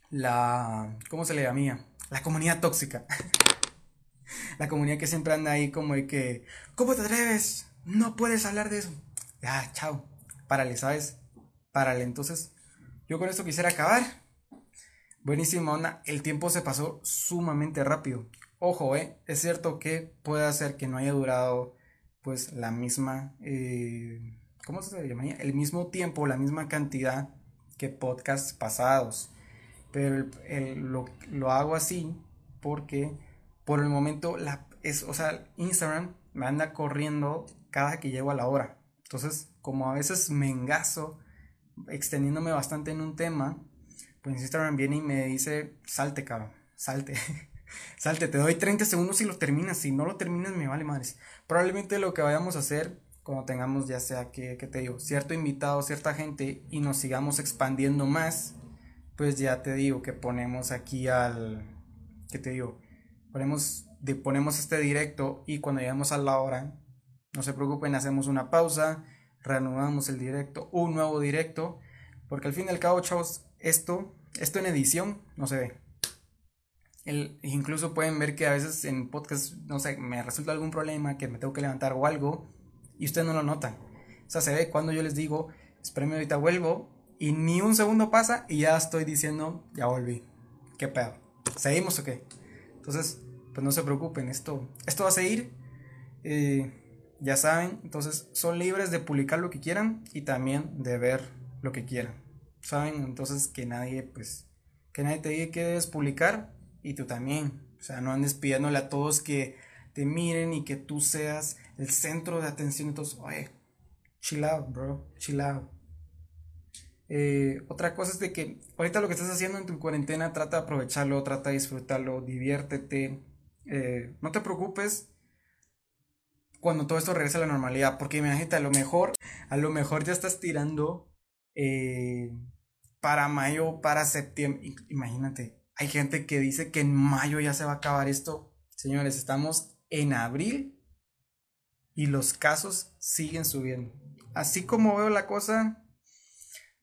la, ¿cómo se le llama? La comunidad tóxica. la comunidad que siempre anda ahí como de que, ¿cómo te atreves? No puedes hablar de eso. Ya, chao. Párale, ¿sabes? Párale. Entonces, yo con esto quisiera acabar. Buenísima onda. El tiempo se pasó sumamente rápido. Ojo, ¿eh? Es cierto que puede hacer que no haya durado pues la misma, eh, ¿cómo se llama? El mismo tiempo, la misma cantidad que podcasts pasados. Pero lo, lo hago así porque por el momento, la, es, o sea, Instagram me anda corriendo cada que llego a la hora. Entonces, como a veces me engaso extendiéndome bastante en un tema, pues Instagram viene y me dice, salte, cabrón, salte. salte, te doy 30 segundos y lo terminas. Si no lo terminas, me vale madres. Probablemente lo que vayamos a hacer cuando tengamos ya sea que, que te digo, cierto invitado, cierta gente y nos sigamos expandiendo más, pues ya te digo que ponemos aquí al, que te digo, ponemos, ponemos este directo y cuando llegamos a la hora, no se preocupen, hacemos una pausa, reanudamos el directo, un nuevo directo, porque al fin y al cabo, chavos, esto, esto en edición no se ve. El, incluso pueden ver que a veces en podcast, no sé, me resulta algún problema, que me tengo que levantar o algo, y ustedes no lo notan. O sea, se ve cuando yo les digo, espérenme ahorita vuelvo, y ni un segundo pasa y ya estoy diciendo, ya volví. ¿Qué pedo? ¿Seguimos o qué? Entonces, pues no se preocupen, esto, esto va a seguir. Eh, ya saben, entonces son libres de publicar lo que quieran y también de ver lo que quieran. Saben, entonces que nadie, pues, que nadie te diga que debes publicar y tú también. O sea, no andes pidiéndole a todos que te miren y que tú seas el centro de atención. Entonces, oye, chill out, bro, chill out. Eh, otra cosa es de que ahorita lo que estás haciendo en tu cuarentena, trata de aprovecharlo, trata de disfrutarlo, diviértete, eh, no te preocupes cuando todo esto regrese a la normalidad, porque imagínate, a lo mejor, a lo mejor ya estás tirando eh, para mayo, para septiembre, imagínate, hay gente que dice que en mayo ya se va a acabar esto, señores, estamos en abril y los casos siguen subiendo. Así como veo la cosa,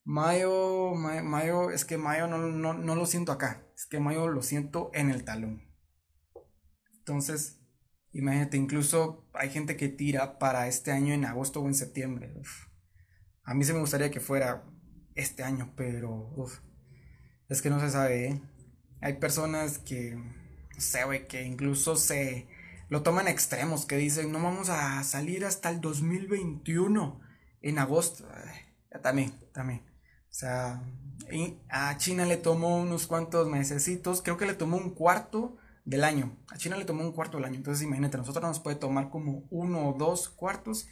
mayo, mayo, es que mayo no, no lo siento acá, es que mayo lo siento en el talón. Entonces, imagínate, incluso hay gente que tira para este año en agosto o en septiembre. A mí se me gustaría que fuera este año, pero es que no se sabe. ¿eh? Hay personas que, no sé, güey, que incluso se lo toman extremos, que dicen, no vamos a salir hasta el 2021, en agosto. también, también. O sea, a China le tomó unos cuantos mesecitos, creo que le tomó un cuarto del año. A China le tomó un cuarto del año. Entonces imagínate, a nosotros nos puede tomar como uno o dos cuartos.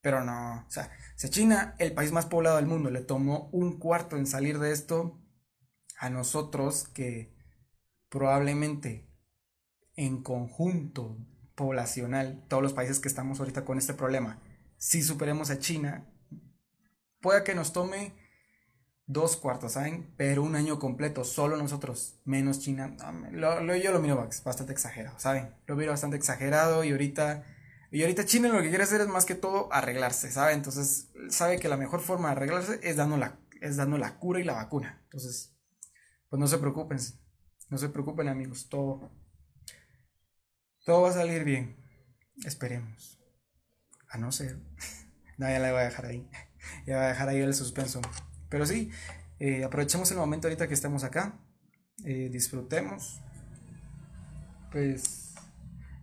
Pero no, o sea, si a China, el país más poblado del mundo, le tomó un cuarto en salir de esto, a nosotros que probablemente en conjunto poblacional, todos los países que estamos ahorita con este problema, si superemos a China, puede que nos tome dos cuartos, ¿saben? Pero un año completo, solo nosotros, menos China. lo, yo lo miro bastante exagerado, ¿saben? Lo miro bastante exagerado y ahorita, y ahorita China lo que quiere hacer es más que todo arreglarse, ¿saben? Entonces, sabe que la mejor forma de arreglarse es dando la, es dando la cura y la vacuna. Entonces, pues no se preocupen, no se preocupen amigos, todo, todo va a salir bien, esperemos. A no ser, no, ya la voy a dejar ahí, ya voy a dejar ahí el suspenso. Pero sí, eh, aprovechemos el momento ahorita que estamos acá, eh, disfrutemos, pues,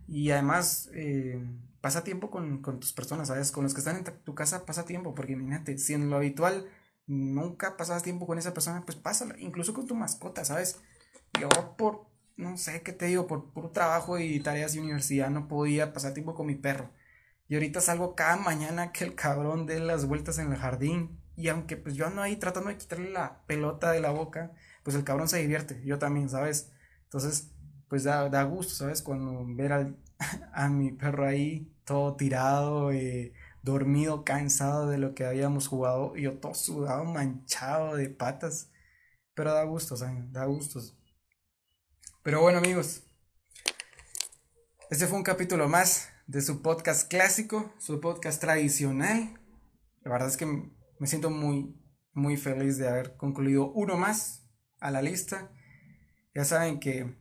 y además eh, pasa tiempo con, tus personas, ¿sabes? Con los que están en tu casa pasa tiempo, porque imagínate, si en lo habitual nunca pasas tiempo con esa persona, pues pásala, incluso con tu mascota, ¿sabes? Yo por, no sé qué te digo, por puro trabajo y tareas de universidad no podía pasar tiempo con mi perro. Y ahorita salgo cada mañana que el cabrón dé las vueltas en el jardín y aunque pues yo ando ahí tratando de quitarle la pelota de la boca, pues el cabrón se divierte, yo también, ¿sabes? Entonces, pues da, da gusto, ¿sabes? Cuando ver al, a mi perro ahí todo tirado, eh, dormido, cansado de lo que habíamos jugado, y yo todo sudado, manchado de patas. Pero da gusto, ¿saben? Da gustos. Pero bueno, amigos, este fue un capítulo más de su podcast clásico, su podcast tradicional. La verdad es que me siento muy, muy feliz de haber concluido uno más a la lista. Ya saben que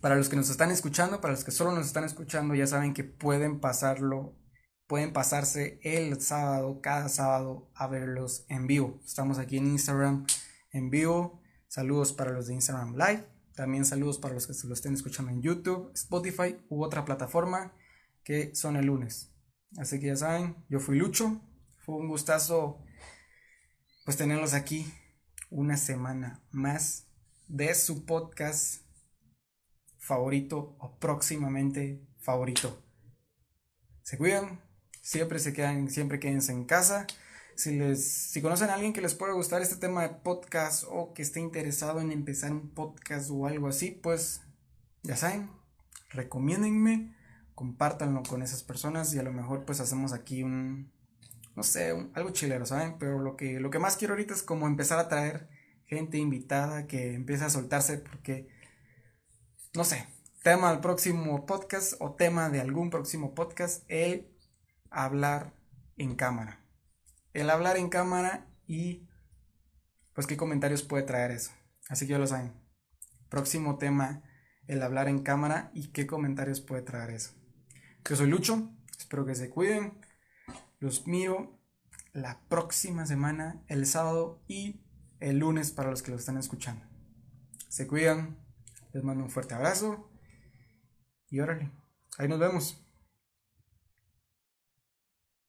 para los que nos están escuchando, para los que solo nos están escuchando, ya saben que pueden pasarlo, pueden pasarse el sábado, cada sábado, a verlos en vivo. Estamos aquí en Instagram en vivo. Saludos para los de Instagram Live. También saludos para los que se lo estén escuchando en YouTube, Spotify u otra plataforma que son el lunes. Así que ya saben, yo fui Lucho un gustazo pues tenerlos aquí una semana más de su podcast favorito o próximamente favorito. Se cuidan, siempre se quedan, siempre quédense en casa. Si les, si conocen a alguien que les pueda gustar este tema de podcast o que esté interesado en empezar un podcast o algo así, pues ya saben, recomiéndenme, compártanlo con esas personas y a lo mejor pues hacemos aquí un, no sé, algo chilero, ¿saben? Pero lo que, lo que más quiero ahorita es como empezar a traer gente invitada que empiece a soltarse porque, no sé, tema del próximo podcast o tema de algún próximo podcast, el hablar en cámara. El hablar en cámara y pues qué comentarios puede traer eso. Así que ya lo saben. Próximo tema, el hablar en cámara y qué comentarios puede traer eso. Yo soy Lucho, espero que se cuiden. Los miro la próxima semana, el sábado y el lunes para los que lo están escuchando. Se cuidan, les mando un fuerte abrazo y órale, ahí nos vemos.